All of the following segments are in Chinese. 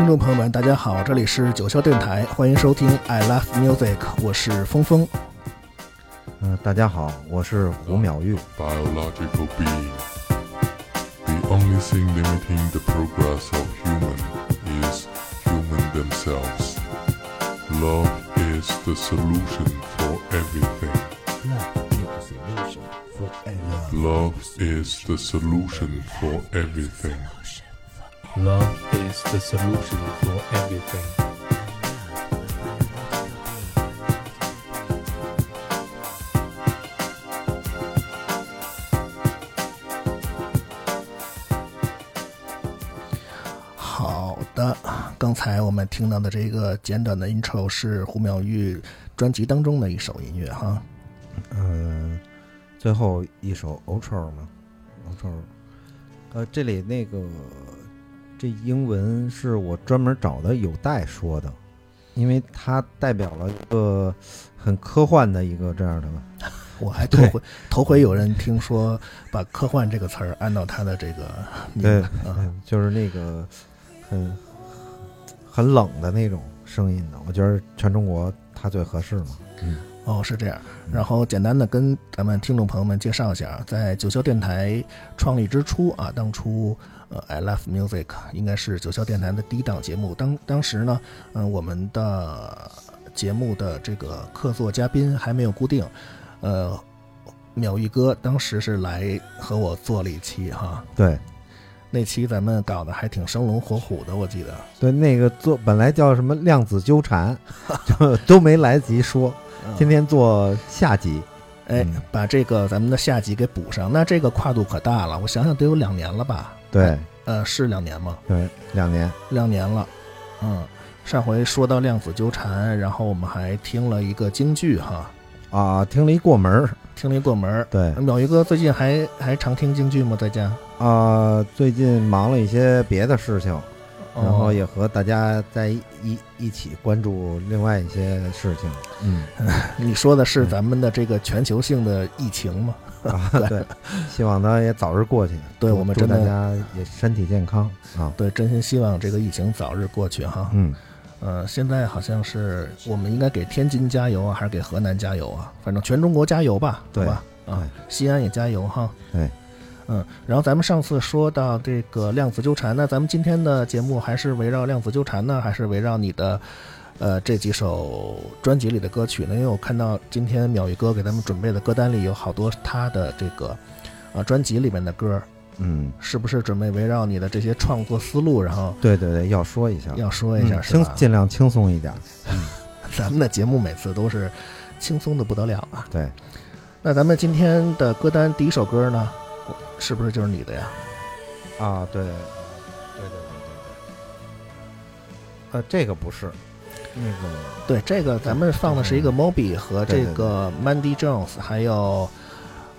听众朋友们，大家好，这里是九霄电台，欢迎收听 I Love Music，我是峰峰。嗯、大家好，我是胡淼玉。 biological being. The only thing limiting the progress of human is human themselves. Love is the solution for everything. Love is the solution for everything. Love is the solution for everything. 好的，刚才我们听到的这个简短的 intro 是胡淼玉专辑当中的一首音乐哈。嗯、最后一首 outro 嘛，outro，呃，这里那个这英文是我专门找的有待说的，因为它代表了一个很科幻的一个这样的，我还头回头回有人听说把科幻这个词儿按到他的这个对就是那个很很冷的那种声音的，我觉得全中国它最合适嘛。嗯，哦，是这样。然后简单的跟咱们听众朋友们介绍一下，在九霄电台创立之初啊，当初呃，I Love Music 应该是九霄电台的第一档节目。当当时呢，嗯、我们的节目的这个客座嘉宾还没有固定，呃，淼玉哥当时是来和我做了一期哈，对那期咱们搞得还挺生龙活虎的，我记得。对，那个做本来叫什么量子纠缠，就都没来得及说。嗯今天做下集，哎嗯，把这个咱们的下集给补上，那这个跨度可大了，我想想得有两年了吧？对呃，是两年吗？对，两年，两年了，嗯，上回说到量子纠缠，然后我们还听了一个京剧哈，啊，听了一过门儿，听了一过门儿。对淼鱼哥最近还还常听京剧吗？在家？啊，最近忙了一些别的事情，然后哦也和大家在一一一起关注另外一些事情，嗯 你说的是咱们的这个全球性的疫情吗？啊，对，希望它也早日过去，对我们祝大家也身体健康啊，对，真心希望这个疫情早日过去哈。嗯，呃，现在好像是我们应该给天津加油啊，还是给河南加油啊？反正全中国加油吧，对吧？啊对，西安也加油哈。对，嗯，然后咱们上次说到这个量子纠缠，那咱们今天的节目还是围绕量子纠缠呢，还是围绕你的呃这几首专辑里的歌曲呢？因为我看到今天淼宇哥给咱们准备的歌单里有好多他的这个啊专辑里面的歌，嗯，是不是准备围绕你的这些创作思路，然后对对对，要说一下，要说一下，嗯轻是吧？尽量轻松一点，咱们的节目每次都是轻松的不得了啊。对，那咱们今天的歌单第一首歌呢，是不是就是你的呀？啊，对，对对对对对，呃，这个不是，那个对，这个咱们放的是一个 Moby 和这个 Mandy Jones 还有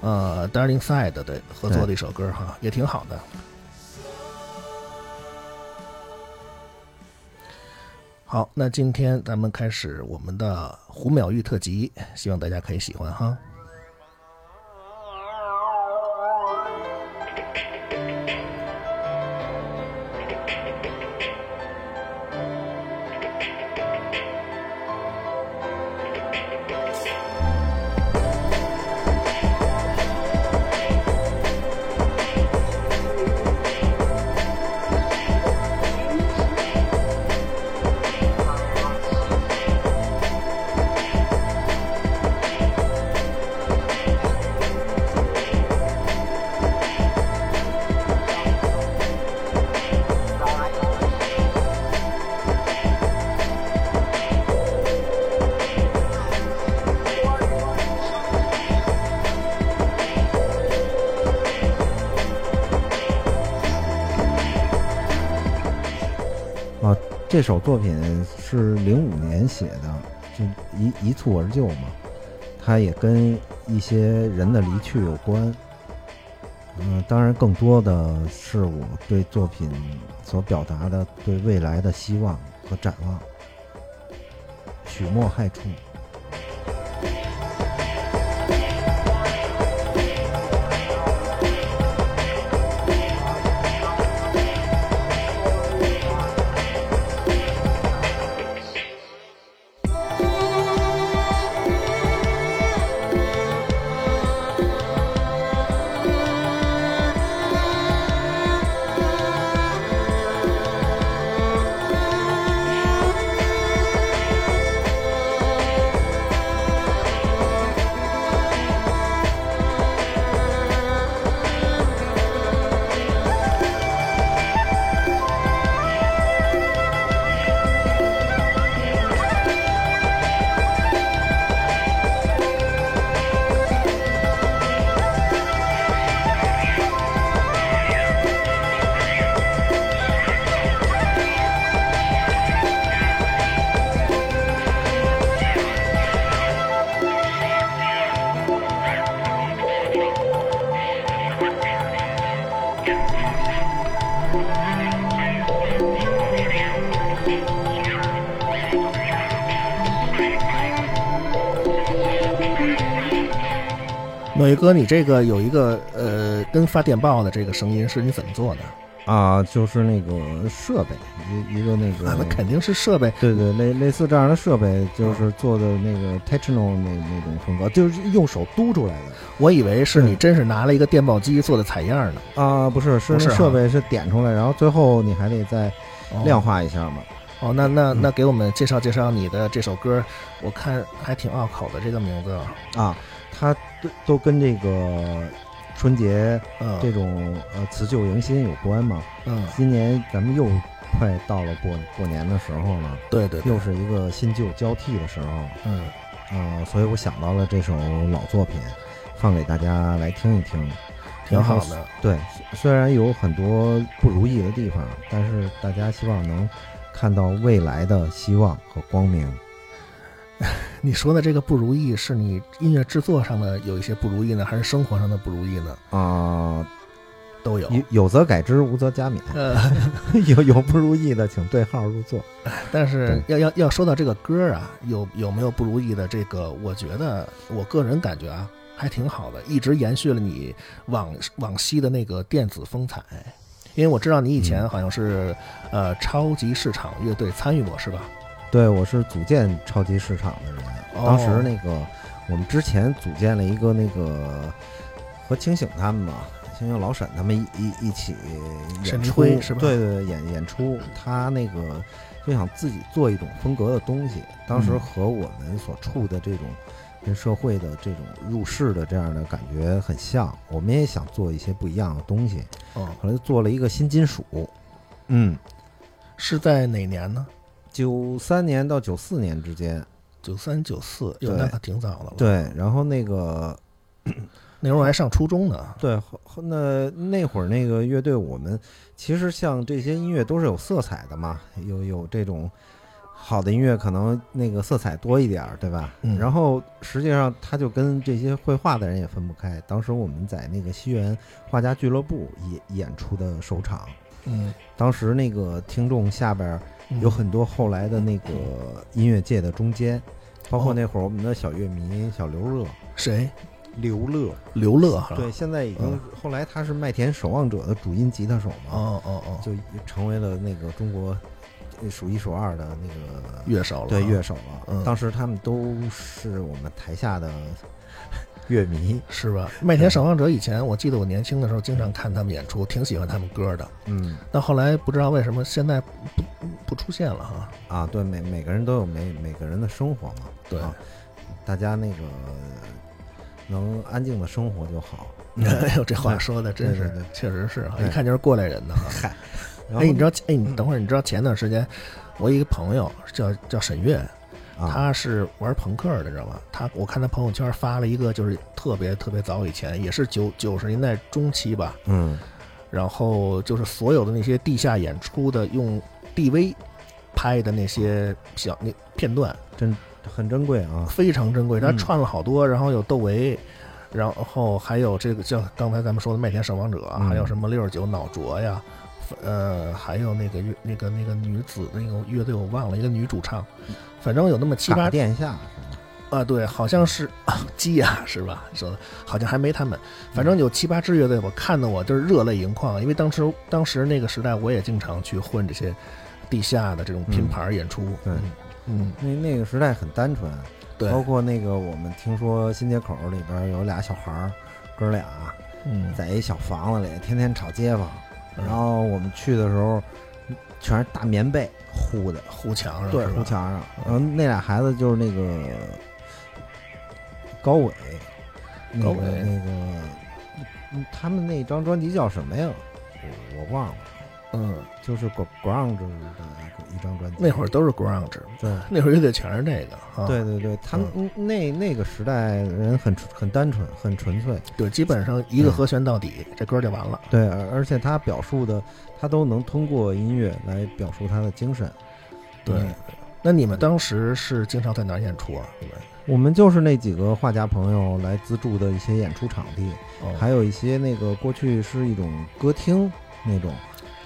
呃 Darling Side 的合作的一首歌哈，也挺好的。好，那今天咱们开始我们的胡淼玉特辑，希望大家可以喜欢哈。这首作品是零五年写的，就一一蹴而就嘛。它也跟一些人的离去有关。嗯，当然更多的是我对作品所表达的对未来的希望和展望。许墨害处。墨鱼哥，你这个有一个呃，跟发电报的这个声音是你怎么做的？啊，就是那个设备，一一个那个，啊，那肯定是设备。对对，类类似这样的设备，就是做的那个 techno 那那种风格，就是用手嘟出来的。我以为是你真是拿了一个电报机做的采样呢。啊，不是，是设备是点出来，然后最后你还得再哦量化一下嘛。哦，那那嗯那给我们介绍介绍你的这首歌，我看还挺拗口的这个名字。啊，它都都跟这个春节嗯，这种呃辞旧迎新有关嘛。嗯，今年咱们又快到了过过年的时候了，对对对又，是一个新旧交替的时候，嗯，啊，所以我想到了这首老作品，放给大家来听一听。挺好的。对，虽虽然有很多不如意的地方，但是大家希望能看到未来的希望和光明。你说的这个不如意，是你音乐制作上的有一些不如意呢，还是生活上的不如意呢？啊、都有。有有则改之，无则加勉。呃，有有不如意的，请对号入座。但是要要要说到这个歌啊，有有没有不如意的？这个我觉得，我个人感觉啊，还挺好的，一直延续了你往往昔的那个电子风采。因为我知道你以前嗯好像是、呃超级市场乐队参与过，是吧？对，我是组建超级市场的人。哦当时那个我们之前组建了一个那个和清醒他们嘛，清醒老沈他们一一一起演出，是吧对对对，演演出，他那个就想自己做一种风格的东西。当时嗯和我们所处的这种跟社会的这种入世的这样的感觉很像，我们也想做一些不一样的东西。哦，后来就做了一个新金属，嗯，是在哪年呢？九三年到九四年之间，九三九四，那可挺早的了。，对，然后那个 那时候我还上初中呢。对，那那会儿那个乐队，我们其实像这些音乐都是有色彩的嘛，有有这种好的音乐可能那个色彩多一点儿，对吧？嗯然后实际上他就跟这些绘画的人也分不开。当时我们在那个西园画家俱乐部演演出的首场，嗯，当时那个听众下边有很多后来的那个音乐界的中间，包括哦那会儿我们的小乐迷小刘乐，谁？刘乐。刘乐哈。对，现在已经嗯后来他是麦田守望者的主音吉他手嘛，哦哦哦，就成为了那个中国呃数一数二的那个乐手了。对乐手了。嗯当时他们都是我们台下的乐迷，是吧？麦田守望者以前我记得我年轻的时候经常看他们演出，挺喜欢他们歌的。嗯但后来不知道为什么现在不不出现了哈。啊，对，每每个人都有每每个人的生活嘛，对，啊大家那个能安静的生活就好。哎呦，这话说的真是对对对，确实是哈，一看就是过来人的哈。哎，你知道？哎，你等会儿，你知道前段时间我一个朋友叫叫沈月，啊他是玩朋克的，知道吗？他我看他朋友圈发了一个，就是特别特别早以前，也是九九十年代中期吧，嗯。然后就是所有的那些地下演出的用 DV 拍的那些小那片段。真很珍贵啊，非常珍贵，他嗯串了好多，然后有窦唯。然后还有这个像刚才咱们说的麦田守望者，嗯。还有什么六十九脑浊呀，呃，还有那个乐那个那个女子那个乐队我忘了，一个女主唱，反正有那么七八打殿下是吧？啊，对，好像是啊，基呀，是吧？说的，好像还没他们，反正有七八支乐队，我看的我就是热泪盈眶，因为当时当时那个时代，我也经常去混这些地下的这种拼盘演出。对。嗯，那那个时代很单纯，对，包括那个我们听说新街口里边有俩小孩儿，哥俩嗯，在一小房子里天天吵街坊，嗯。然后我们去的时候全是大棉被糊的，糊墙上对，糊墙上。然后那俩孩子就是那个高伟，高伟那个，嗯他们那张专辑叫什么呀？我我忘了，嗯，就是 Gr- Grunge 的一一张专辑。那会儿都是 grunge，对。那会儿乐队全是这个啊。对对对，他们那那个时代人很纯很单纯，很纯粹。对，基本上一个嗯和弦到底，这歌就完了。对，而而且他表述的，他都能通过音乐来表述他的精神。对嗯，那你们当时是经常在哪儿演出啊？你们？我们就是那几个画家朋友来资助的一些演出场地，哦还有一些那个过去是一种歌厅那种，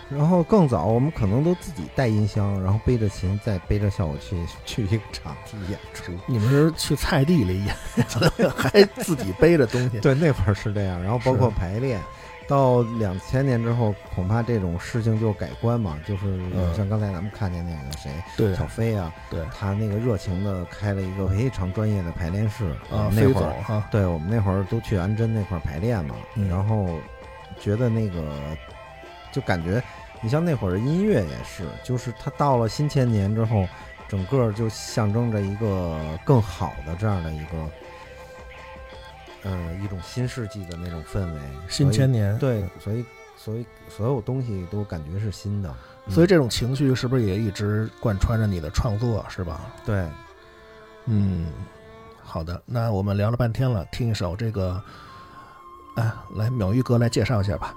然后更早，我们可能都自己带音箱，然后背着琴，再背着效果器去一个场地演出。你们是去菜地里演，还自己背着东西。对，那会儿是这样。然后包括排练，到两千年之后，恐怕这种事情就改观嘛，就是嗯像刚才咱们看见那个谁，对小飞啊，对他那个热情的开了一个非常专业的排练室。啊，那会儿，啊，对我们那会儿都去安贞那块儿排练嘛，嗯然后觉得那个就感觉，你像那会儿的音乐也是，就是它到了新千年之后，整个就象征着一个更好的这样的一个，呃，一种新世纪的那种氛围。新千年。对，所以所以所有东西都感觉是新的，嗯所以这种情绪是不是也一直贯穿着你的创作，是吧？对，嗯，好的，那我们聊了半天了，听一首这个，哎，来淼玉哥来介绍一下吧。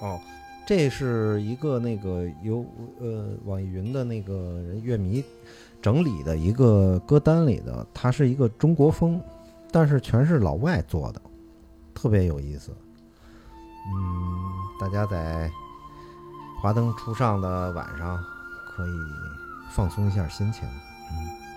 哦，这是一个那个由呃网易云的那个人乐迷整理的一个歌单里的，它是一个中国风，但是全是老外做的，特别有意思。嗯，大家在华灯初上的晚上可以放松一下心情。嗯。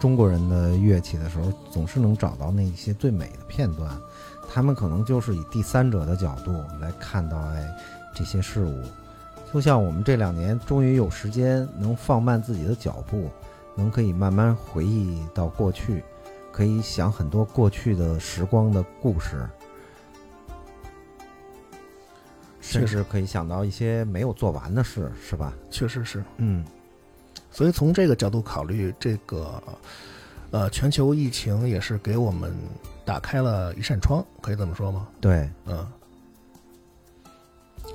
中国人的乐器的时候，总是能找到那些最美的片段。他们可能就是以第三者的角度来看到哎这些事物，就像我们这两年终于有时间能放慢自己的脚步，能可以慢慢回忆到过去，可以想很多过去的时光的故事，甚至可以想到一些没有做完的事，是吧？确实是。嗯，所以从这个角度考虑，这个呃全球疫情也是给我们打开了一扇窗，可以这么说吗？对嗯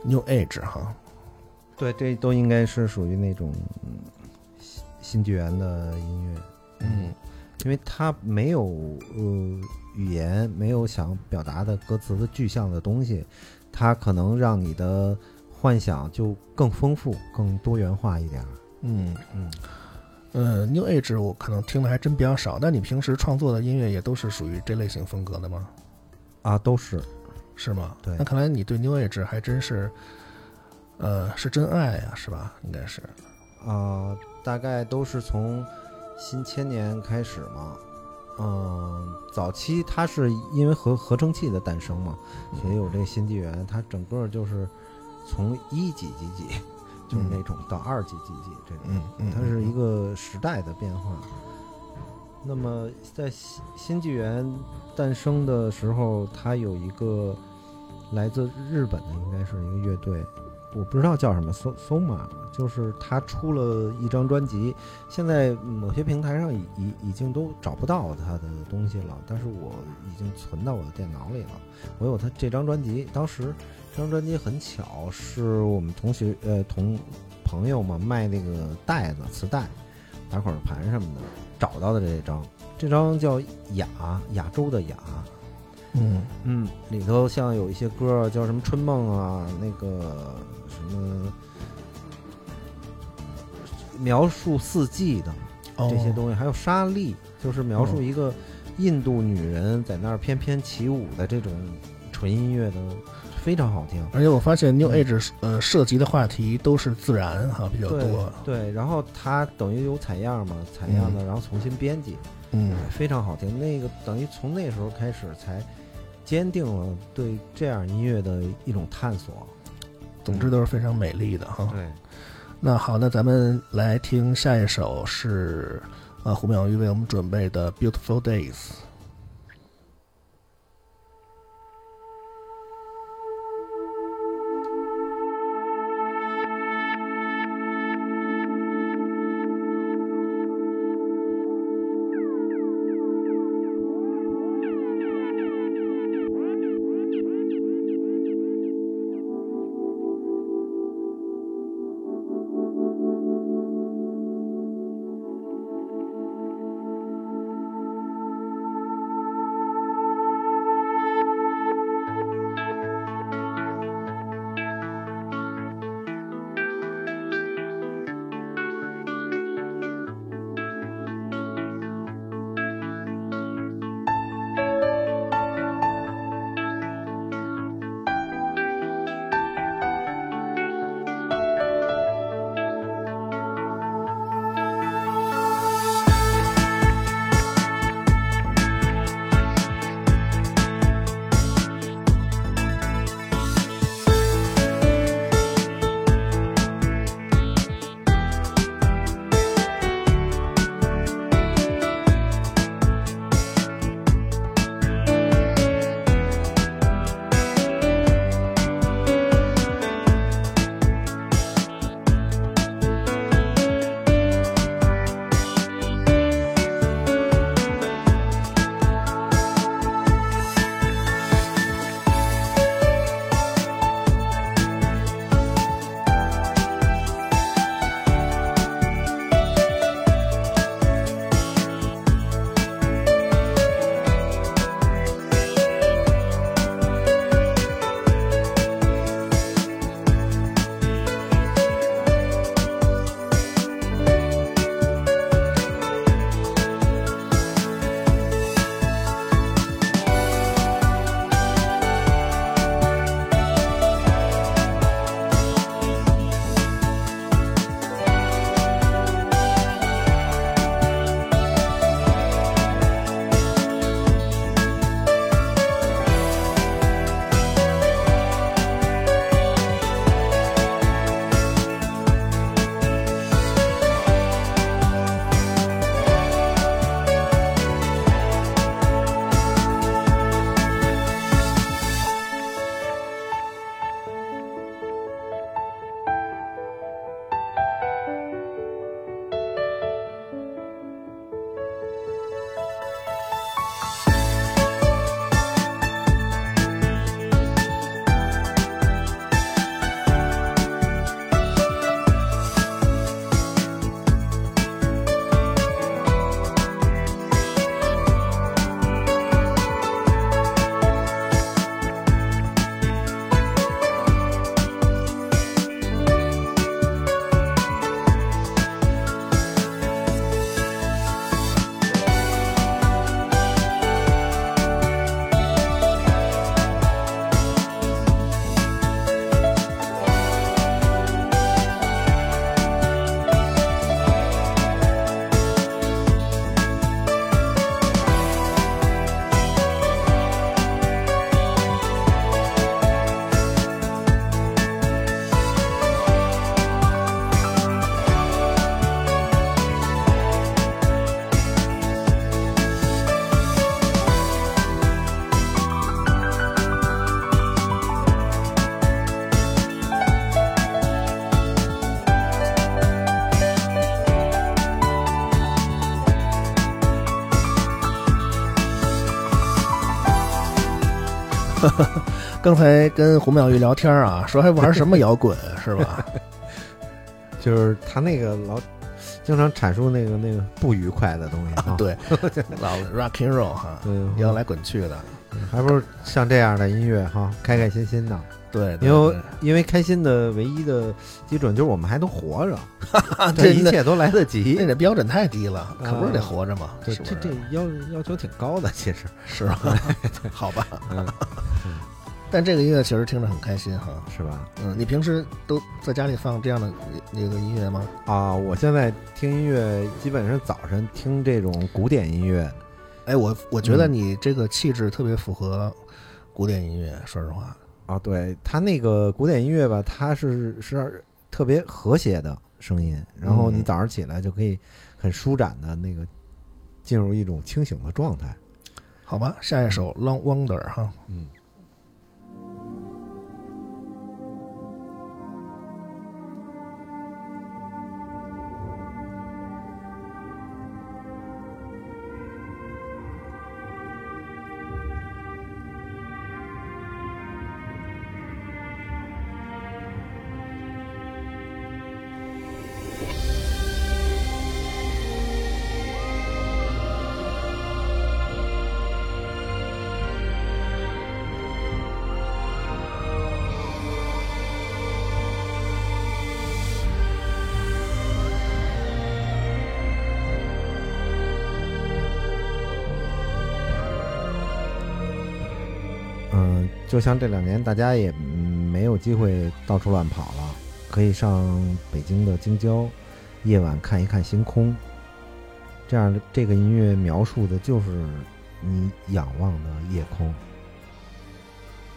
，New Age 哈，对，这都应该是属于那种嗯新新纪元的音乐。嗯，因为它没有呃语言，没有想表达的歌词的具象的东西，它可能让你的幻想就更丰富、更多元化一点儿。嗯嗯，呃，New Age 我可能听的还真比较少，但你平时创作的音乐也都是属于这类型风格的吗？啊，都是是吗？对那看来你对 New Age 还真是，呃，是真爱呀、是吧？应该是。啊、大概都是从新千年开始嘛。嗯，早期它是因为合合成器的诞生嘛，所以有这新纪元，它整个就是从一几几几，就是那种到二级几几这种。嗯嗯，它是一个时代的变化。那么在新新纪元诞生的时候，它有一个来自日本的，应该是一个乐队，我不知道叫什么，so soma，就是他出了一张专辑，现在某些平台上已已已经都找不到他的东西了，但是我已经存到我的电脑里了，我有他这张专辑，当时这张专辑很巧，是我们同学呃同朋友嘛卖那个袋子磁带、打口盘什么的找到的这张，这张叫雅亚洲的雅，嗯。嗯，里头像有一些歌儿叫什么《春梦》啊，那个什么描述四季的哦这些东西，还有沙粒，就是描述一个印度女人在那儿翩翩起舞的这种纯音乐的，非常好听。而且我发现 New Age 呃涉及的话题都是自然哈比较对多，对，然后它等于有采样嘛，采样的，然后重新编辑，嗯哎非常好听。那个等于从那时候开始才坚定了对这样音乐的一种探索。总之都是非常美丽的哈。对，那好，那咱们来听下一首是啊胡淼玉为我们准备的《Beautiful Days》。刚才跟胡妙玉聊天啊，说还玩什么摇滚是吧？就是他那个老经常阐述那个那个不愉快的东西啊，对，老 rock and roll 哈，嗯，摇来滚去的，还不如像这样的音乐哈，开开心心的。对，对因为因为开心的唯一的基准就是我们还能活着，啊这这一切都来得那及。这标准太低了，可不是得啊活着吗？这这这要要求挺高的，其实。是吧？好吧，嗯，但这个音乐其实听着很开心哈。是吧？嗯，你平时都在家里放这样的那个音乐吗？啊，我现在听音乐基本上早晨听这种古典音乐，哎，我我觉得嗯你这个气质特别符合古典音乐，说实话。啊，对它那个古典音乐吧，它是是特别和谐的声音，然后你嗯早上起来就可以很舒展的那个进入一种清醒的状态。好吧，下一首《Long Wonder》哈。嗯。就像这两年大家也没有机会到处乱跑了，可以上北京的京郊，夜晚看一看星空。这样的这个音乐描述的就是你仰望的夜空。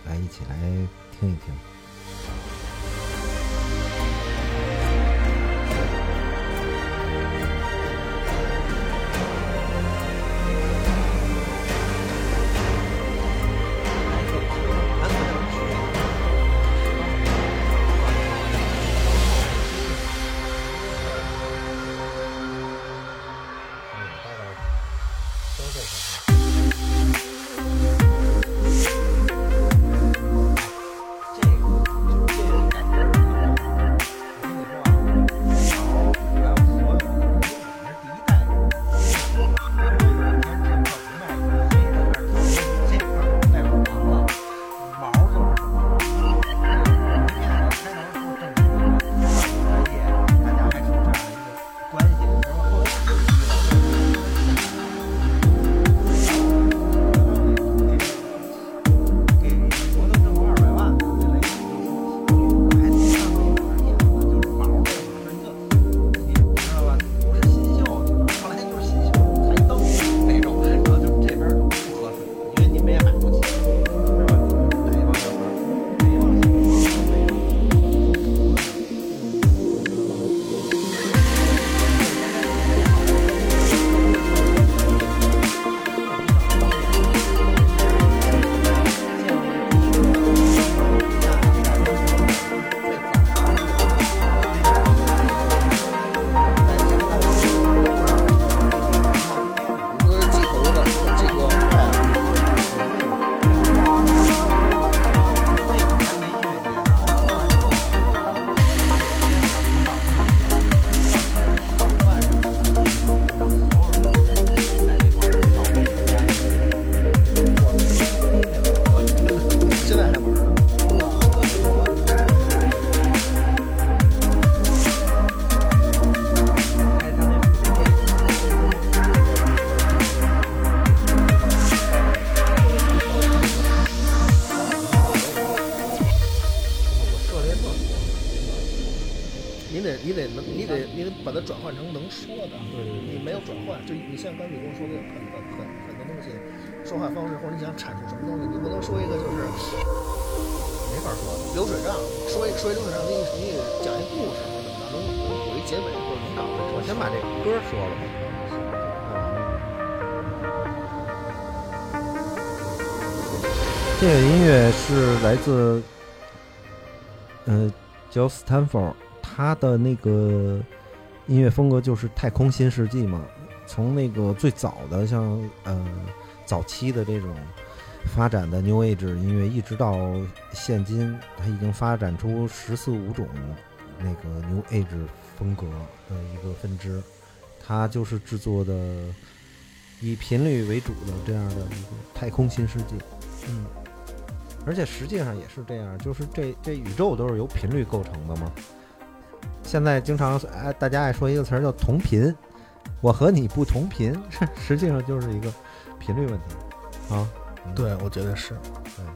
来，一起来听一听。来自，呃叫 Stanford，他的那个音乐风格就是太空新世纪嘛，从那个最早的像呃早期的这种发展的 New Age 音乐，一直到现今，它已经发展出十四五种那个 New Age 风格的一个分支。它就是制作的以频率为主的这样的一个太空新世界。嗯，而且实际上也是这样，就是这这宇宙都是由频率构成的嘛。现在经常哎，大家爱说一个词儿叫同频，我和你不同频，实际上就是一个频率问题啊。嗯对，我觉得是。啊，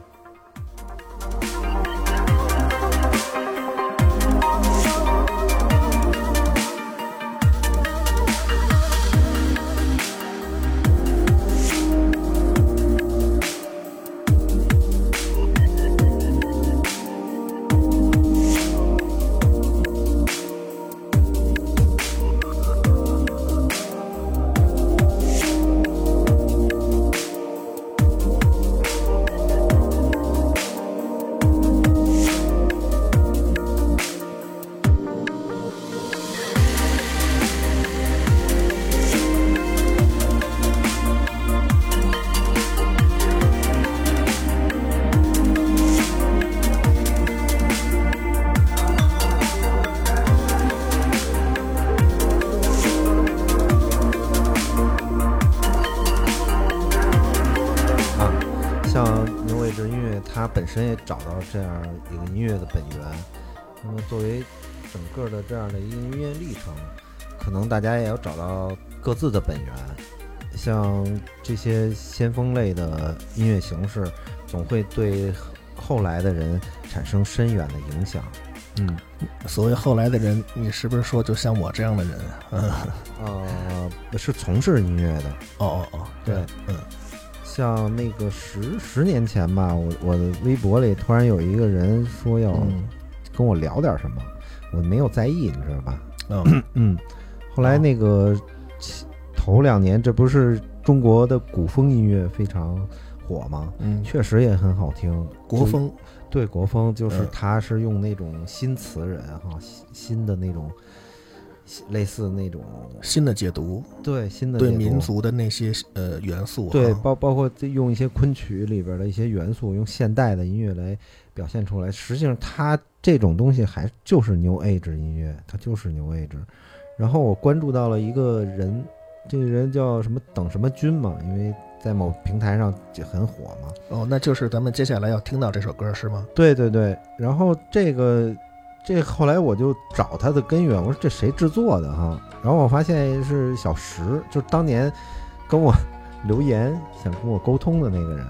这样一个音乐的本源。那么作为整个的这样的一个音乐历程，可能大家也要找到各自的本源。像这些先锋类的音乐形式，总会对后来的人产生深远的影响。嗯，所谓后来的人，你是不是说就像我这样的人？嗯，呃，是从事音乐的，哦哦哦，对，嗯，像那个十十年前吧，我我的微博里突然有一个人说要嗯。跟我聊点什么，我没有在意，你知道吧？嗯嗯，后来那个其头两年，这不是中国的古风音乐非常火吗？嗯，确实也很好听，国风，对国风就是嗯。他是用那种新词人哈，新新的那种类似那种新的解读，对新的对民族的那些呃元素，对，包包括用一些昆曲里边的一些元素，用现代的音乐来表现出来。实际上，它这种东西还就是 New Age 音乐，它就是 New Age。然后我关注到了一个人，这个人叫什么等什么君嘛，因为在某平台上就很火嘛。哦，那就是咱们接下来要听到这首歌是吗？对对对，然后这个这后来我就找它的根源，我说这谁制作的哈？然后我发现是小石，就是当年跟我 留言想跟我沟通的那个人。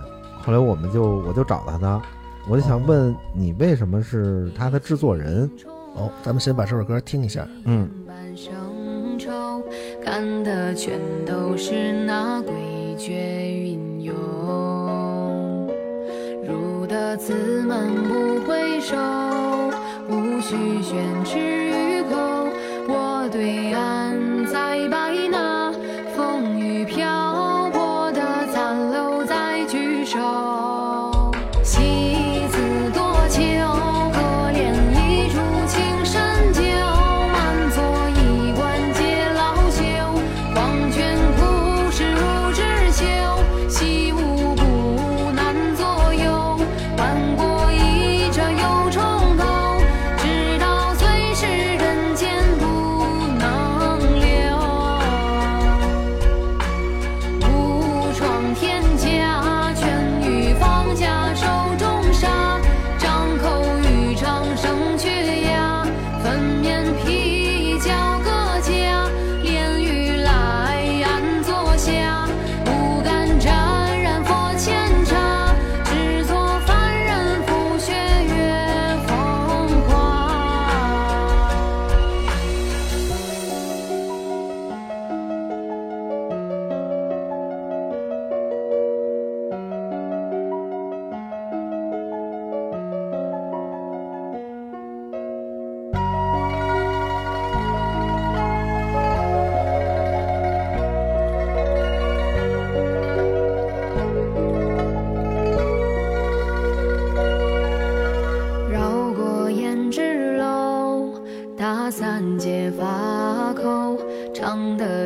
后来我们就我就找到他，我就想问你为什么是他的制作人？哦，咱们先把这首歌听一下。嗯，半生愁，看的全都是那诡谲云涌。入得此门不回首，无需宣之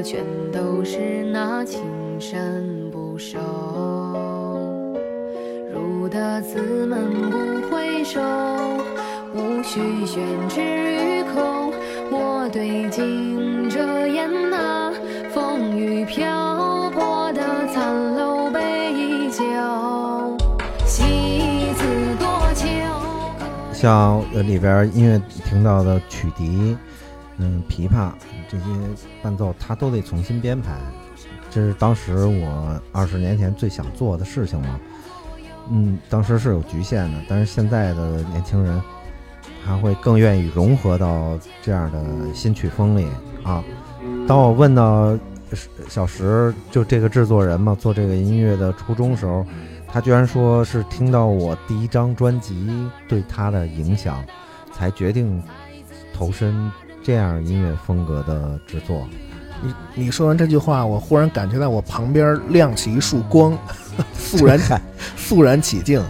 全都是那情深不寿。入得此门不回首，无需宣之于口。我对镜遮掩那风雨漂泊的残楼杯酒，戏子多秋。像里边音乐听到的曲笛，嗯，琵琶这些伴奏，他都得重新编排。这是当时我二十年前最想做的事情嘛。嗯，当时是有局限的，但是现在的年轻人，他会更愿意融合到这样的新曲风里啊。当我问到小石，就这个制作人嘛，做这个音乐的初衷时候，他居然说是听到我第一张专辑对他的影响，才决定投身这样音乐风格的制作。你你说完这句话，我忽然感觉到我旁边亮起一束光，肃然 肃然起敬。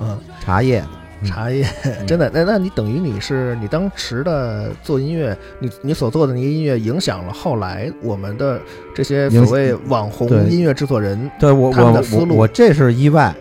嗯，茶叶，嗯茶叶真的，那那你等于你是你当时的做音乐，你你所做的那些音乐影响了后来我们的这些所谓网红音乐制作人。对我他们我的思路我我这是意外，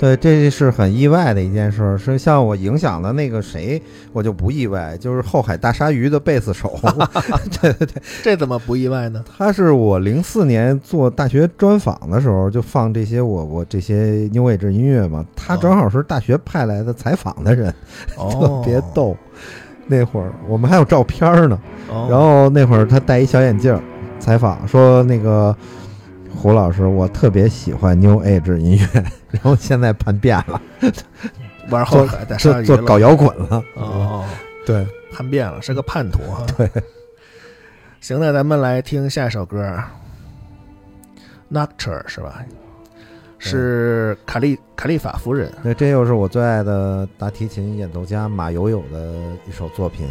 对，这是很意外的一件事儿。是像我影响的那个谁，我就不意外，就是后海大鲨鱼的贝斯手。对对对，这怎么不意外呢？他是我零四年做大学专访的时候就放这些我我这些 New Age 音乐嘛，他正好是大学派来的采访的人，哦 特别逗。那会儿我们还有照片呢，哦然后那会儿他戴一小眼镜，采访说那个胡老师，我特别喜欢 New Age 音乐，然后现在叛变了，玩后海大鲨鱼了做做搞摇滚了。哦，对，叛变了，是个叛徒哈。对，行，那咱们来听下一首歌，Nocturne 是吧？是卡利卡利法夫人。那这又是我最爱的大提琴演奏家马友友的一首作品。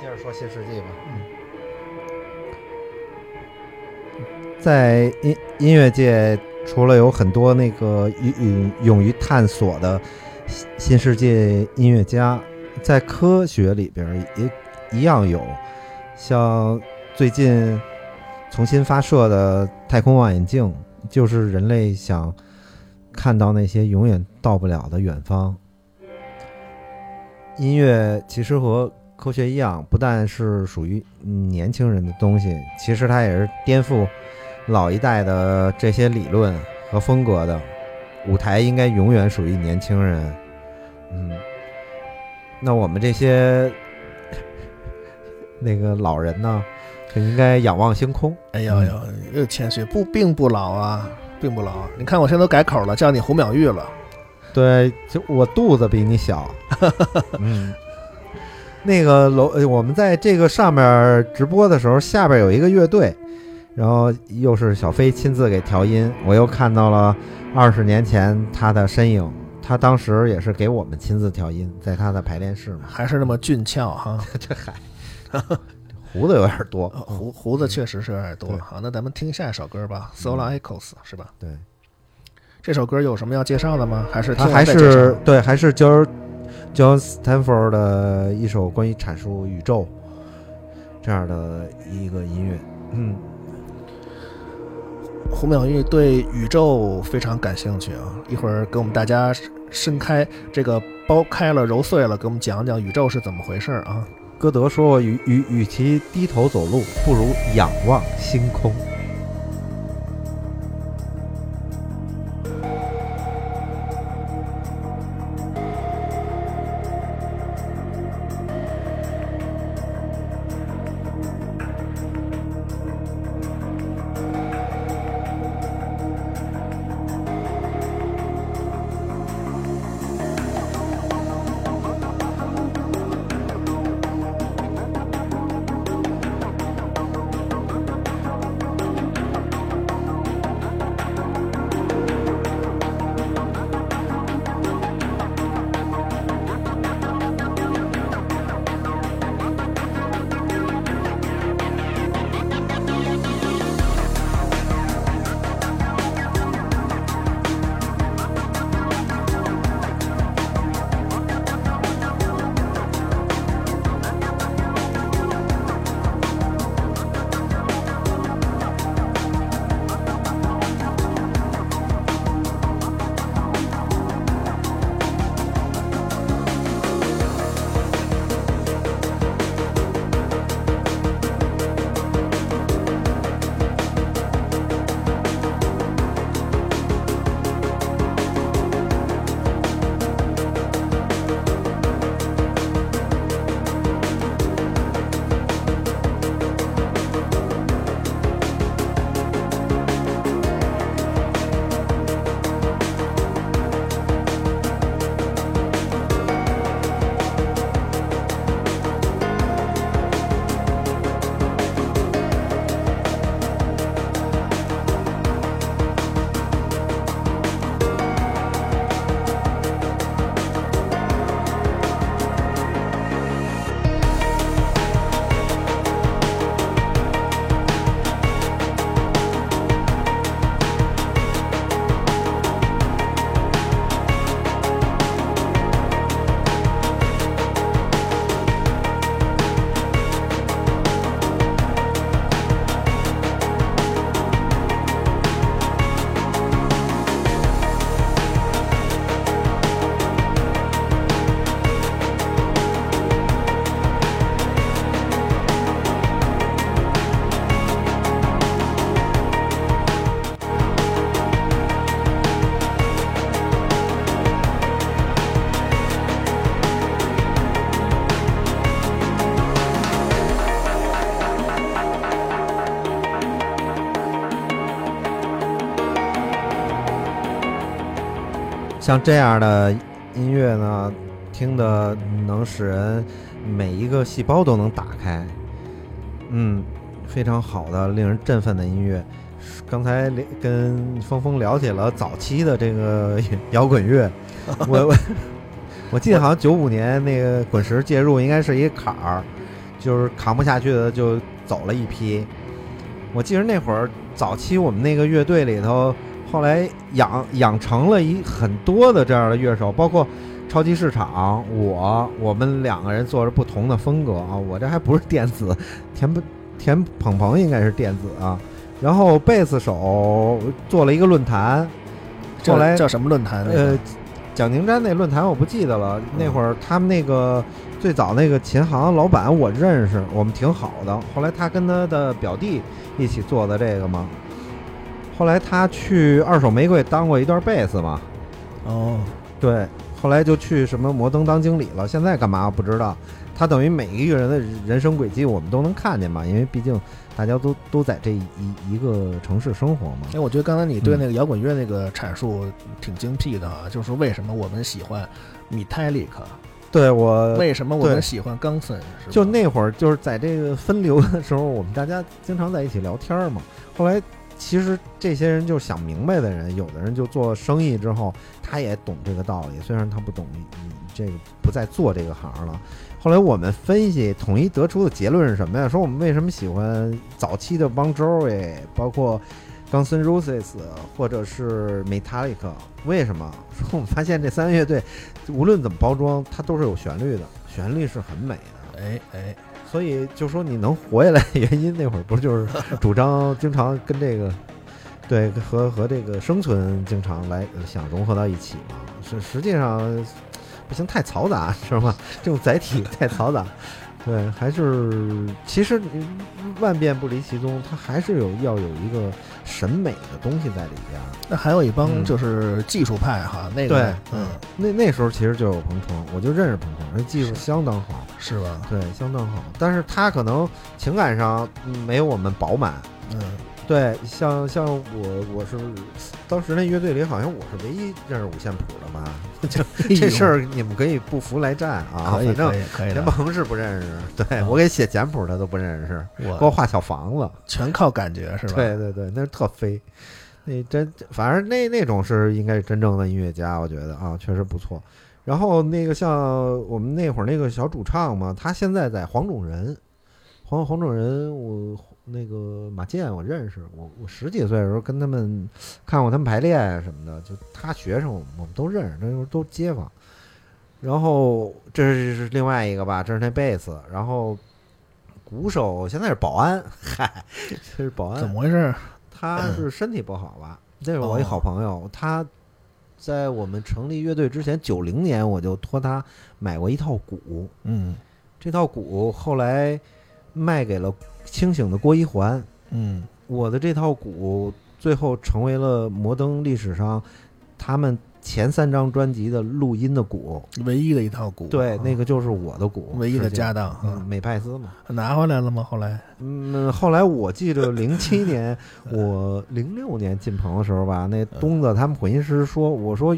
接着说新世纪吧。嗯在音音乐界，除了有很多那个勇勇勇于探索的新新世界音乐家，在科学里边也一样有，像最近重新发射的太空望远镜，就是人类想看到那些永远到不了的远方。音乐其实和科学一样，不但是属于嗯年轻人的东西，其实它也是颠覆老一代的这些理论和风格的。舞台应该永远属于年轻人。嗯，那我们这些 那个老人呢，就应该仰望星空。哎呦呦，又谦虚，不，并不老啊，并不老。你看我现在都改口了，叫你胡淼玉了。对，就我肚子比你小。嗯，那个楼，呃我们在这个上面直播的时候，下边有一个乐队，然后又是小飞亲自给调音，我又看到了二十年前他的身影。他当时也是给我们亲自调音，在他的排练室嘛。还是那么俊俏哈，这嗨，胡子有点多呃，胡胡子确实是有点多对。好，那咱们听下一首歌吧，《Solar Echoes》是吧？对，这首歌有什么要介绍的吗？还是他还是对，还是 John John Stanford 的一首关于阐述宇宙这样的一个音乐。嗯，胡淼玉对宇宙非常感兴趣啊，一会儿给我们大家伸开这个剥开了揉碎了，给我们讲讲宇宙是怎么回事啊。歌德说过：“与与与其低头走路，不如仰望星空。”像这样的音乐呢，听的能使人每一个细胞都能打开，嗯，非常好的、令人振奋的音乐。刚才聊跟峰峰聊起了早期的这个摇滚乐，我我我记得好像九五年那个滚石介入应该是一坎儿，就是扛不下去的就走了一批。我记得那会儿早期我们那个乐队里头，后来养养成了一很多的这样的乐手，包括超级市场，我我们两个人做着不同的风格啊，我这还不是电子，田不田鹏鹏应该是电子啊，然后贝斯手做了一个论坛，后来叫什么论坛？那个呃，蒋宁山那论坛我不记得了，那会儿他们那个最早那个琴行老板我认识，我们挺好的。后来他跟他的表弟一起做的这个嘛，后来他去二手玫瑰当过一段贝斯嘛，哦，对，后来就去什么摩登当经理了，现在干嘛不知道。他等于每一个人的人生轨迹我们都能看见嘛，因为毕竟大家都都在这一一个城市生活嘛。哎，我觉得刚才你对嗯那个摇滚乐那个阐述挺精辟的啊，就是为什么我们喜欢 Metallica，对我为什么我们喜欢冈森？是吧就那会儿，就是在这个分流的时候，我们大家经常在一起聊天嘛。后来，其实这些人就想明白的人，有的人就做生意之后，他也懂这个道理，虽然他不懂你这个不再做这个行了。后来我们分析，统一得出的结论是什么呀？说我们为什么喜欢早期的 Bon Jovi，包括 Guns N' Roses 或者是 Metallica？为什么？说我们发现这三个乐队，无论怎么包装，它都是有旋律的，旋律是很美的。哎哎，所以就说你能活下来的，原因那会儿不是就是主张经常跟这个，对和和这个生存经常来想融合到一起嘛？是实际上不行，太嘈杂是吗？这种载体太嘈杂，对，还是其实你万变不离其宗，它还是有要有一个审美的东西在里边儿。那还有一帮嗯就是技术派哈，那个对嗯，那那时候其实就有彭程，我就认识彭程，那技术相当好。是吧？对，相当好，但是他可能情感上嗯没有我们饱满。嗯，对，像像我我是当时那乐队里好像我是唯一认识五线谱的吧？就这事儿你们可以不服来战啊，反正田鹏是不认识，对嗯我给写简谱他都不认识，给我我画小房子。全靠感觉是吧？对对对，那是特飞。那真，反正那那种是应该是真正的音乐家，我觉得啊，确实不错。然后那个像我们那会儿那个小主唱嘛，他现在在黄种人，黄黄种人，我那个马健我认识，我我十几岁的时候跟他们看过他们排练什么的，就他学生我们我们都认识，那时候都街坊。然后这是是另外一个吧，这是那贝斯，然后鼓手现在是保安，嗨，这是保安，怎么回事？他是身体不好吧？这是我一好朋友，他在我们成立乐队之前，九零年我就托他买过一套鼓，嗯这套鼓后来卖给了清醒的郭一环。嗯，我的这套鼓最后成为了摩登历史上他们前三张专辑的录音的鼓。唯一的一套鼓，对，啊那个就是我的鼓，唯一的家当嗯，啊，美派斯嘛。拿回来了吗？后来嗯，后来我记得 零七年，我零六年进棚的时候吧，那东子他们混音师说，我说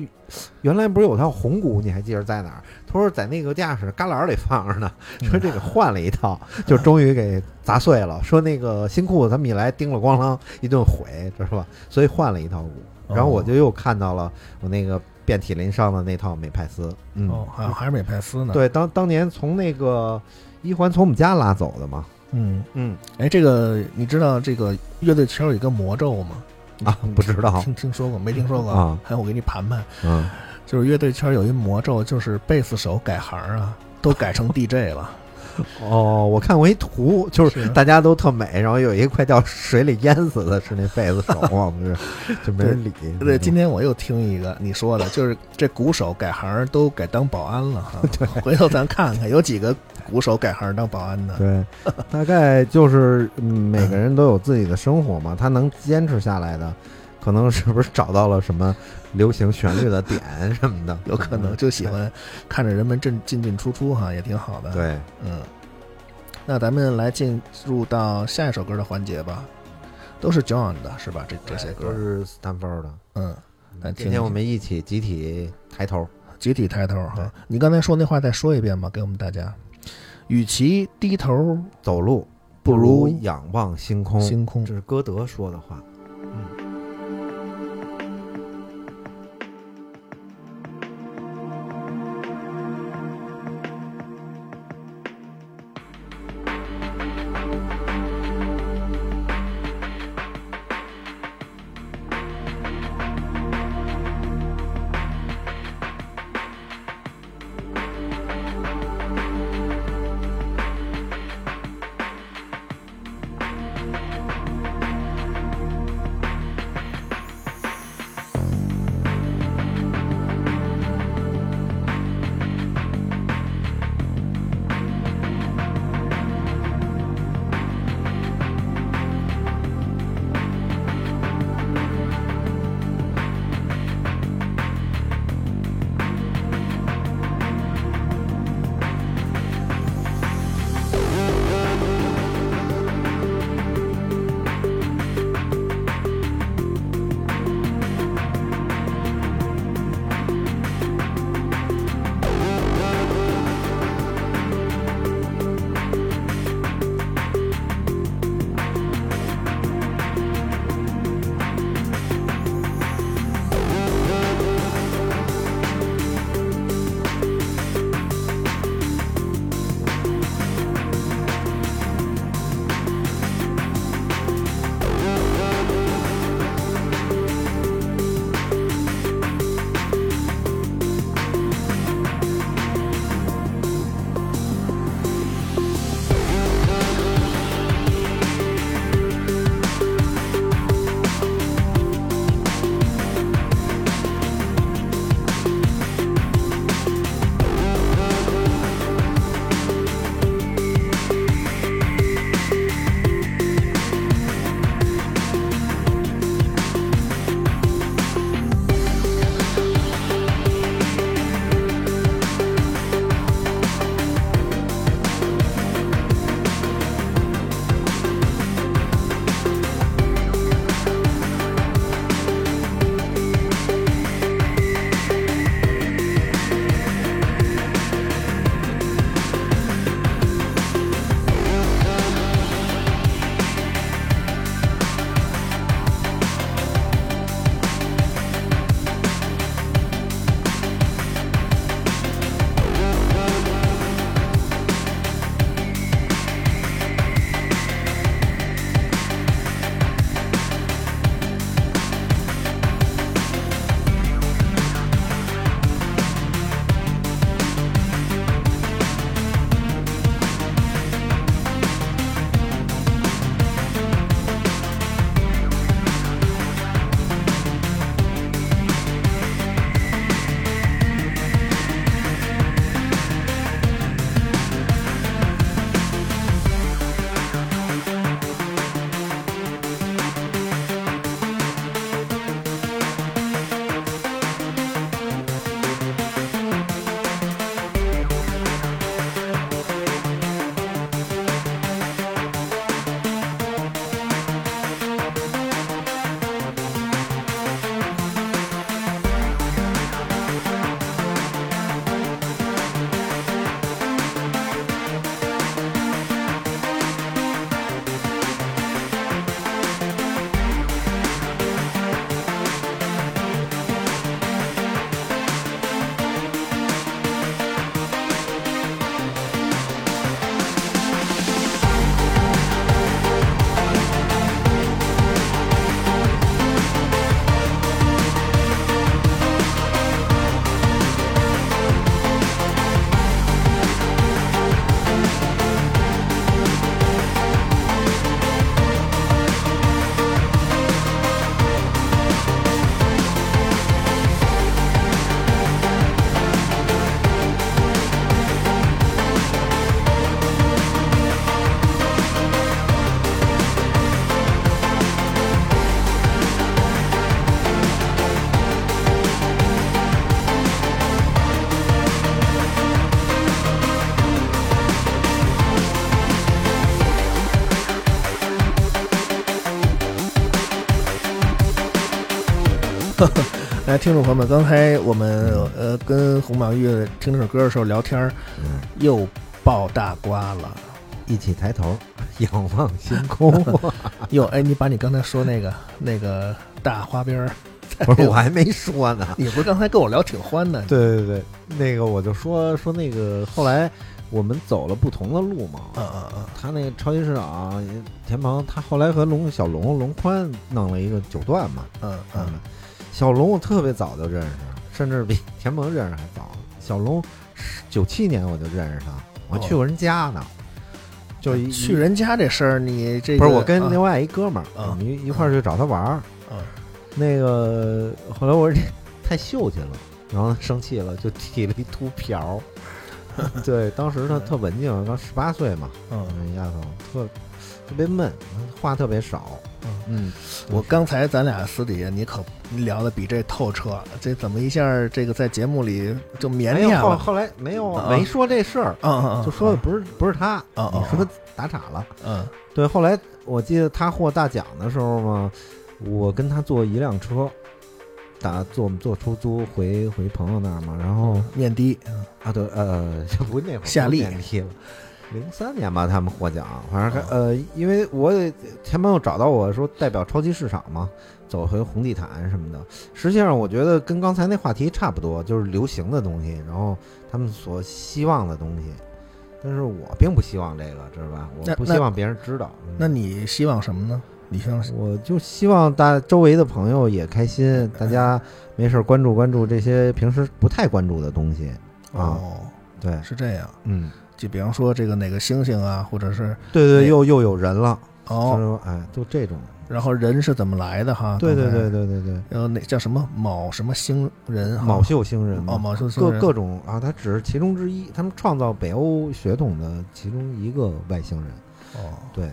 原来不是有套红鼓，你还记着在哪儿？他说在那个驾驶旮旯里放着呢，说这个换了一套，就终于给砸碎了。说那个新裤子他们一来叮了咣啷一顿毁，知道吧？所以换了一套鼓，然后我就又看到了我那个遍体鳞伤的那套美派斯，嗯，哦，还还是美派斯呢。，对，当当年从那个一环从我们家拉走的嘛，嗯，嗯哎，这个你知道这个乐队圈有一个魔咒吗？啊，不知道，听听说过没？听说过啊？还有我给你盘盘，嗯。就是乐队圈有一魔咒，就是贝斯手改行啊，都改成 DJ 了。哦，我看过一图，就是是大家都特美，然后有一个快掉水里淹死的是那贝斯手嘛，不是，就没人理。对，今天我又听一个你说的，就是这鼓手改行都改当保安了哈。对，回头咱看看有几个鼓手改行当保安的。对，大概就是嗯每个人都有自己的生活嘛，他能坚持下来的，可能是不是找到了什么流行旋律的点什么的，有可能就喜欢看着人们进进进出出哈，也挺好的。，对，嗯，那咱们来进入到下一首歌的环节吧，都是 John 的是吧？这这些歌，都是斯坦福的。嗯，来听今天我们一起集体抬头，集体抬头哈。你刚才说那话再说一遍吧，给我们大家。与其低头走路不如仰望星空。星空这，是歌德说的话。与来，听众朋友们，刚才我们呃跟红宝玉听这首歌的时候聊天儿，嗯，又爆大瓜了。一起抬头，仰望星空。哟，哎，你把你刚才说那个那个大花边儿，不是，我还没说呢。你不是刚才跟我聊挺欢的？对对对，那个我就说说那个，后来我们走了不同的路嘛。嗯嗯嗯，他那个超级市场，田鹏他后来和龙小龙龙宽弄了一个九段嘛。嗯嗯，小龙我特别早就认识，甚至比田鹏认识还早。小龙九七年我就认识他，我还去过人家呢。就一去人家这事儿，你这个不是我跟啊另外一哥们儿，啊我们一一块儿去找他玩儿。嗯那个后来我说这太秀气了，然后生气了，就剃了一秃瓢。对，当时他特文静，刚十八岁嘛，丫头特特别闷，话特别少。嗯，我刚才咱俩私底下你可聊的比这透彻，这怎么一下这个在节目里就腼腆了？后后来没有啊没说这事儿，就说的不是不是他，你说打岔了。嗯对，后来我记得他获大奖的时候嘛，我跟他坐一辆车，打坐坐出租回回朋友那儿嘛，然后面的，啊对呃 不那会儿夏利不是年低了，零三年吧他们获奖，反正还呃因为我也前朋友找到我说代表超级市场嘛，走回红地毯什么的，实际上我觉得跟刚才那话题差不多，就是流行的东西，然后他们所希望的东西。但是我并不希望这个，知道吧？我不希望别人知道。嗯那你希望什么呢？你希望我就希望大周围的朋友也开心，大家没事儿关注关注这些平时不太关注的东西啊。哦，对，是这样。嗯，就比方说这个哪个星星啊，或者是对对，又又有人了，哦，说哎，就这种，然后人是怎么来的哈？对对对，对对对，然后那叫什么卯什么星人哈？卯秀星人嘛哦，卯秀星各人各种啊，他只是其中之一，他们创造北欧血统的其中一个外星人。哦，对，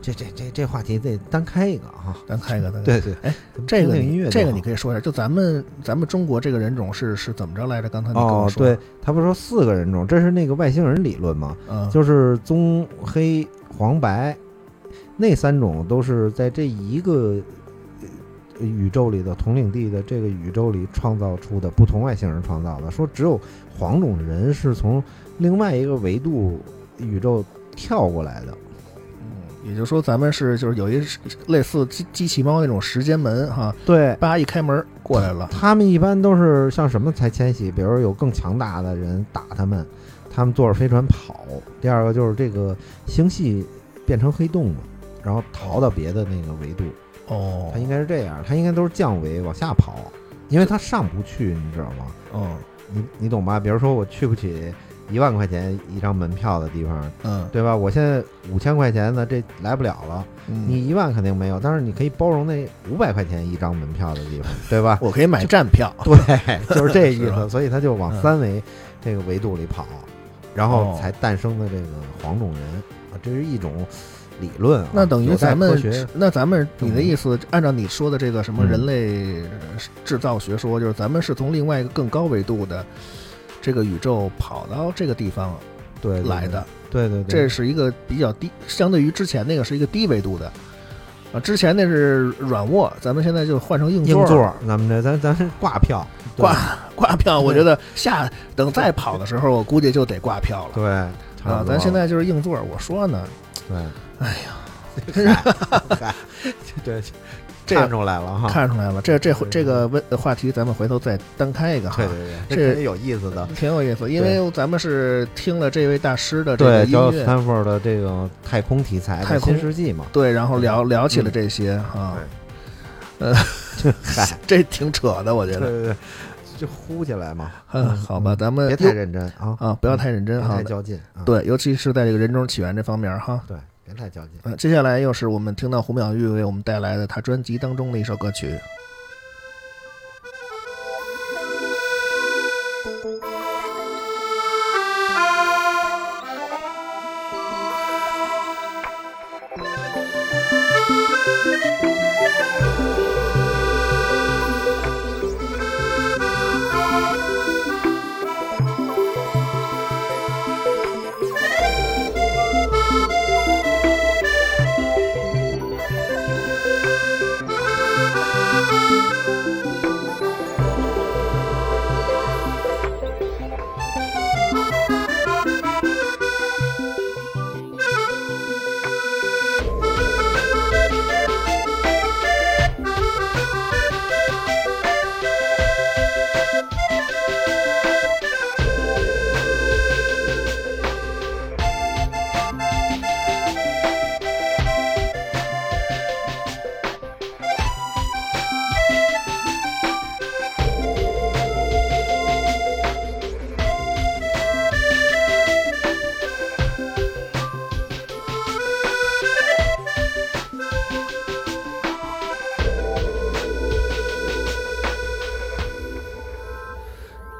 这这这这话题得单开一个哈。单开一个，对对，哎，这个音乐这个你可以说一下，就咱们咱们中国这个人种是是怎么着来着？刚才你跟我哦，说，对，他不是说四个人种，这是那个外星人理论嘛？嗯，就是棕、黑、黄、白，那三种都是在这一个呃宇宙里的统领地的这个宇宙里创造出的不同外星人创造的。说只有黄种人是从另外一个维度宇宙跳过来的。也就是说咱们是就是有一类似机机器猫那种时间门哈，对，叭一开门过来了，他们一般都是像什么才迁徙？比如有更强大的人打他们，他们坐着飞船跑。第二个就是这个星系变成黑洞了，然后逃到别的那个维度。哦它，应该是这样，它应该都是降维往下跑，因为它上不去，你知道吗？嗯你你懂吧？比如说我去不起一万块钱一张门票的地方，嗯，对吧？我现在五千块钱的这来不了了，嗯你一万肯定没有，但是你可以包容那五百块钱一张门票的地方，对吧？我可以买站票，对，就是这意 思，所以他就往嗯三维这个维度里跑，然后哦才诞生的这个黄种人啊，这是一种理论啊。那等于咱们那咱们你的意思，按照你说的这个什么嗯人类制造学说，就是咱们是从另外一个更高维度的这个宇宙跑到这个地方对对来的，对对对，这是一个比较低，相对于之前那个是一个低维度的。啊，之前那是软卧，咱们现在就换成硬座硬座，咱们这咱咱是挂票，挂挂票。我觉得下等再跑的时候，我估计就得挂票了。对啊咱现在就是硬座，我说呢，对，哎呀，嗨 对，这看出来了哈，看出来了，这这回这个问话题，咱们回头再单开一个哈对，对对，这有意思的。挺有意思。因为咱们是听了这位大师的这个对，音叫乐的这个太空题材的太空新世纪嘛，对，然后聊聊起了嗯这些哈，嗨，这挺扯的，我觉得。对对对，就呼起来嘛。嗯，好吧，咱们别太认真啊，啊，不要太认真哈别太。较劲啊。对，尤其是在这个人种起源这方面哈。对，别太较劲。嗯，接下来又是我们听到胡淼玉为我们带来的他专辑当中的一首歌曲。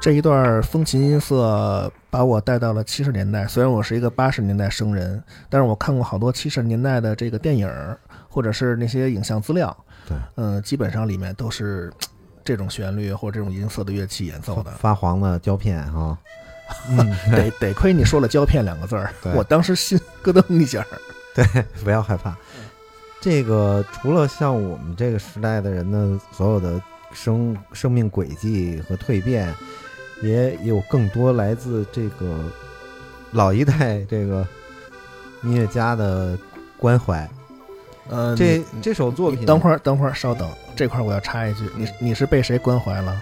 这一段风琴音色把我带到了七十年代。虽然我是一个八十年代生人，但是我看过好多七十年代的这个电影，或者是那些影像资料。对，嗯，基本上里面都是这种旋律或者这种音色的乐器演奏的。发黄的胶片哈。嗯，得得亏你说了“胶片”两个字儿，我当时心咯噔一下。对，不要害怕。这个除了像我们这个时代的人的所有的生生命轨迹和蜕变，也有更多来自这个老一代这个音乐家的关怀。呃，这这首作品，等会儿，等会儿，稍等，这块儿我要插一句，你你是被谁关怀了？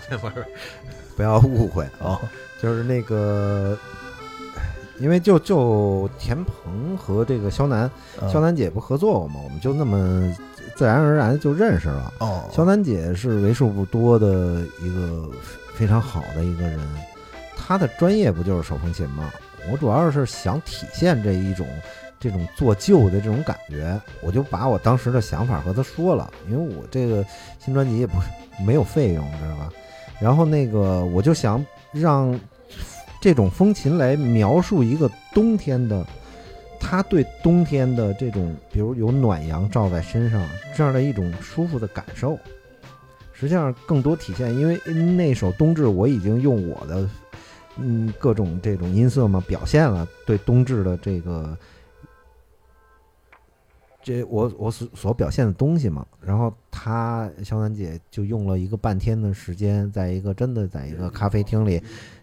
不要误会，哦，就是那个，因为就就田鹏和这个肖楠，嗯肖楠姐不合作过吗？我们就那么自然而然就认识了。哦，肖楠姐是为数不多的一个非常好的一个人，他的专业不就是手风琴吗？我主要是想体现这一种这种做旧的这种感觉，我就把我当时的想法和他说了，因为我这个新专辑也不是没有费用，知道吧？然后那个我就想让这种风琴来描述一个冬天的。他对冬天的这种，比如有暖阳照在身上这样的一种舒服的感受，实际上更多体现，因为那首《冬至》我已经用我的嗯各种这种音色嘛表现了对冬至的这个这我我所所表现的东西嘛，然后她肖楠姐就用了一个半天的时间，在一个真的在一个咖啡厅里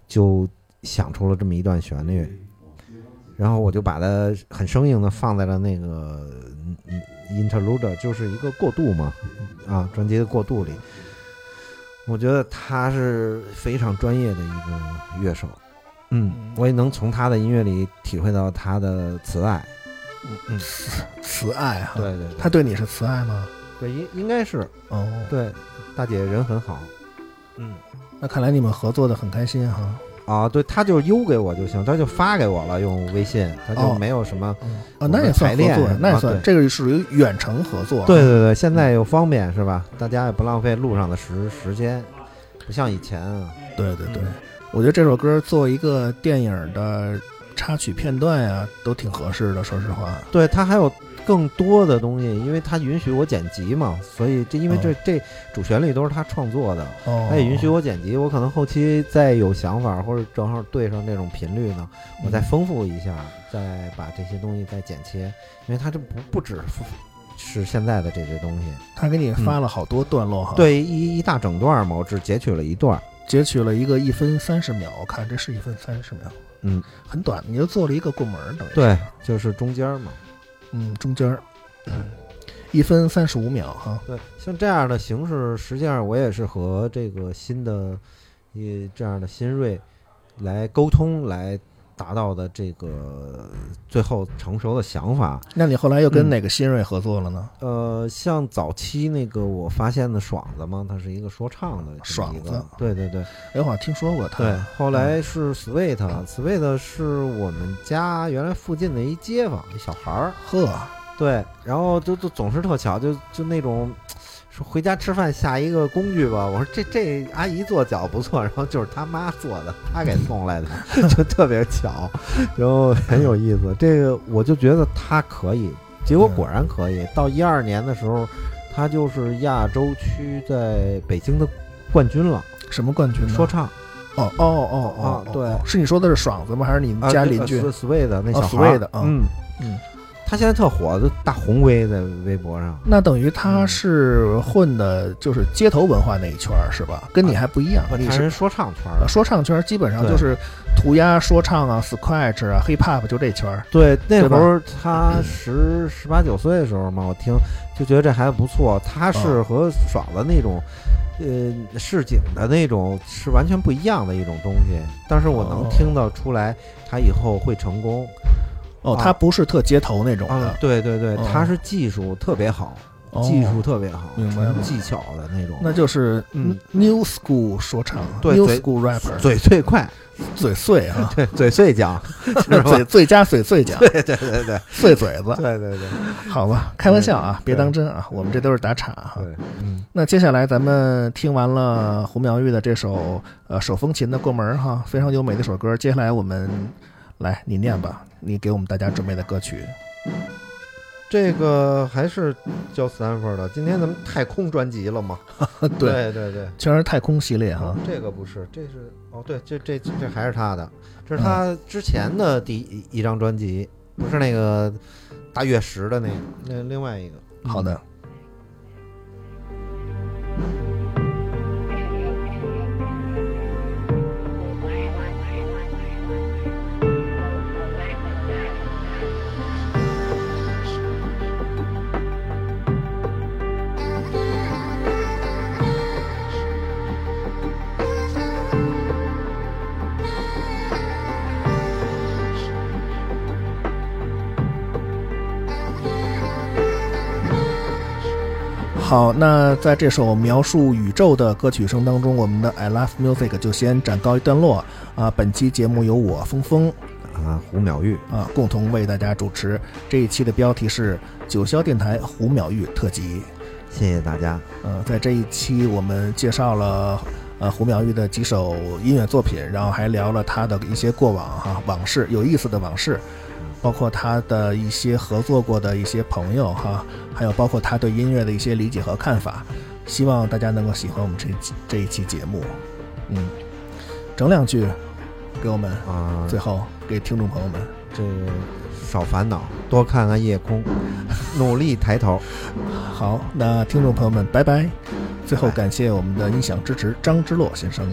就想出了这么一段旋律。然后我就把它很生硬的放在了那个 interlude，就是一个过渡嘛，啊，专辑的过渡里。我觉得他是非常专业的一个乐手，嗯，我也能从他的音乐里体会到他的慈爱。嗯嗯，慈爱哈，对对对，他对你是慈爱吗？对应应该是哦，对，大姐人很好。嗯，那看来你们合作的很开心哈。啊，对，他就邮给我就行，他就发给我了，用微信，他就哦没有什么。啊，那也算合作那也算这个属于远程合作。对，对对，现在又方便是吧？大家也不浪费路上的时时间，不像以前啊。对对对嗯，我觉得这首歌做一个电影的插曲片段呀，都挺合适的。说实话，对，它还有更多的东西，因为它允许我剪辑嘛，所以这因为这、哦这主旋律都是他创作的，哦，他也允许我剪辑。我可能后期再有想法，或者正好对上这种频率呢，我再丰富一下，再把这些东西再剪切，因为他这不不止是现在的这些东西。他给你发了好多段落哈。，对，一一大整段嘛，我只截取了一段。截取了一个一分三十秒，我看这是一分三十秒，嗯，很短，你就做了一个过门儿，等于对，就是中间嘛。嗯，中间儿，一分三十五秒哈。对，像这样的形式，实际上我也是和这个新的，一这样的新锐来沟通，来达到的这个最后成熟的想法。那你后来又跟嗯哪个新锐合作了呢？呃，像早期那个我发现的爽子嘛，他是一个说唱的爽子对对对哎，我好像听说过他。对。后来是 Sweet，Sweet 是我们家原来附近的一街坊，一小孩儿。呵，对，然后就就总是特巧，就就那种说回家吃饭下一个工具吧。我说这这阿姨做脚不错，然后就是他妈做的，他给送来的，就特别巧，然后很有意思。这个我就觉得他可以，结果果然可以。到一二年的时候，他就是亚洲区在北京的冠军了，什么冠军？说唱哦哦哦哦啊，对哦是你说的是爽子吗？还是你们家邻居？s w e 的那小哦孩嗯嗯，他现在特火，就大红威在微博上。那等于他是混的，就是街头文化那一圈儿是吧？跟你还不一样，你是说唱圈儿说唱圈儿，基本上就是涂鸦、说唱啊、scratch 啊、hip hop 就这圈儿。对，那对吧会儿他十十八九岁的时候嘛，我听就觉得这孩子不错。他是哦和爽的那种，呃，市井的那种是完全不一样的一种东西。但是我能哦听得出来，他以后会成功。哦，啊。他不是特街头那种啊的，。对对对，哦。他是技术特别好。哦。技术特别好，明白技巧的那种，那就是嗯。New School 说唱，New 嘴 School rapper，嘴最快，嘴碎啊，对，嘴碎奖，是吧？嘴最佳嘴碎奖，对对对对。碎嘴子，对对对。好吧，开玩笑啊，别当真啊，我们这都是打岔哈。对，嗯，那接下来咱们听完了胡苗玉的这首呃手风琴的过门儿哈，非常优美的一首歌。接下来我们来你念吧，你给我们大家准备的歌曲。这个还是叫 Stanford 的。今天咱们太空专辑了嘛？对 对对，全是太空系列哈。这个不是，这是哦，对，这这这还是他的，这是他之前的第一一张专辑，不是那个大月食的那个，那另外一个。好的，好，那在这首描述宇宙的歌曲声当中，我们的 I Love Music 就先暂告一段落啊。本期节目由我峰峰啊，胡淼玉，啊共同为大家主持。这一期的标题是九霄电台胡淼玉特辑。谢谢大家。呃，在这一期我们介绍了呃胡淼玉的几首音乐作品，然后还聊了他的一些过往哈往事，有意思的往事，包括他的一些合作过的一些朋友哈，还有包括他对音乐的一些理解和看法。希望大家能够喜欢我们这期这一期节目。嗯，整两句给我们，啊，最后给听众朋友们。这少烦恼，多看看夜空，努力抬头。好，那听众朋友们，拜拜。最后感谢我们的音响支持张之洛先生。